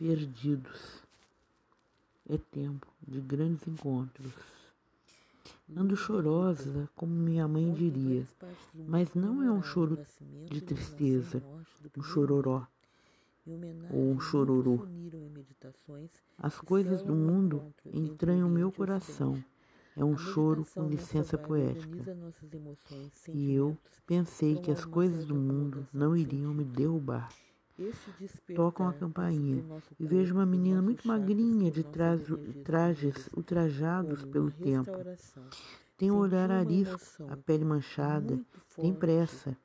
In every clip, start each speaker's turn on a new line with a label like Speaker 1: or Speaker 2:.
Speaker 1: perdidos. É tempo de grandes encontros. Ando chorosa, como minha mãe diria, mas não é um choro de tristeza, um chororó ou um chororô. As coisas do mundo entranham meu coração. É um choro com licença poética. E eu pensei que as coisas do mundo não iriam me derrubar. Tocam a campainha e vejo uma menina muito magrinha de trajes ultrajados pelo tempo. Tem um olhar arisco, a pele manchada, tem pressa.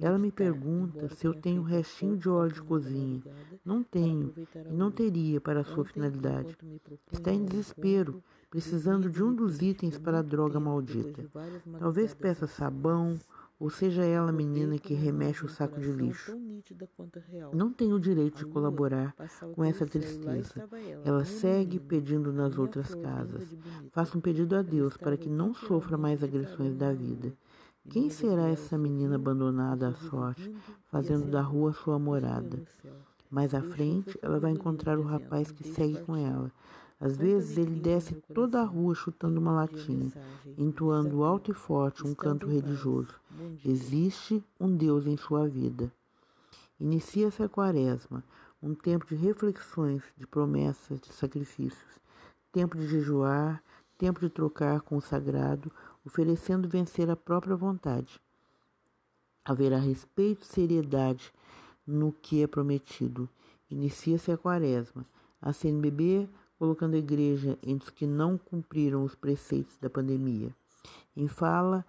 Speaker 1: Ela me pergunta se eu tenho restinho de óleo de cozinha. Não tenho e não teria para a sua finalidade. Está em desespero, precisando de um dos itens para a droga maldita. Talvez peça sabão, ou seja ela a menina que remexe o saco de lixo. Não tenho o direito de colaborar com essa tristeza. Ela segue pedindo nas outras casas. Faço um pedido a Deus para que não sofra mais agressões da vida. Quem será essa menina abandonada à sorte, fazendo da rua sua morada? Mais à frente, ela vai encontrar o rapaz que segue com ela. Às vezes ele desce toda a rua chutando uma latinha, entoando alto e forte um canto religioso. Existe um Deus em sua vida. Inicia-se a quaresma, um tempo de reflexões, de promessas, de sacrifícios, tempo de jejuar, tempo de trocar com o sagrado, oferecendo vencer a própria vontade. Haverá respeito e seriedade no que é prometido. Inicia-se a quaresma. A CNBB colocando a igreja entre os que não cumpriram os preceitos da pandemia. Em fala,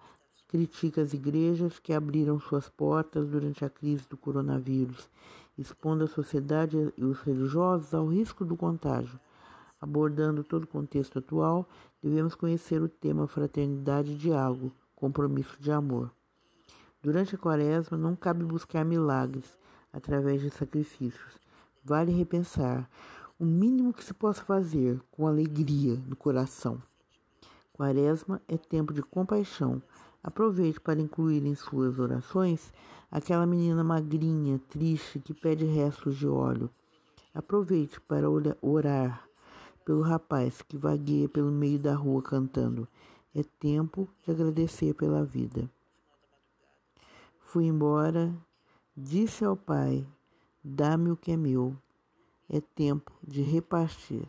Speaker 1: critica as igrejas que abriram suas portas durante a crise do coronavírus, expondo a sociedade e os religiosos ao risco do contágio. Abordando todo o contexto atual, devemos conhecer o tema fraternidade e diálogo, compromisso de amor. Durante a quaresma, não cabe buscar milagres através de sacrifícios. Vale repensar o mínimo que se possa fazer com alegria no coração. Quaresma é tempo de compaixão. Aproveite para incluir em suas orações aquela menina magrinha, triste, que pede restos de óleo. Aproveite para orar pelo rapaz que vagueia pelo meio da rua cantando. É tempo de agradecer pela vida. Fui embora, disse ao pai: Dá-me o que é meu é tempo de repartir.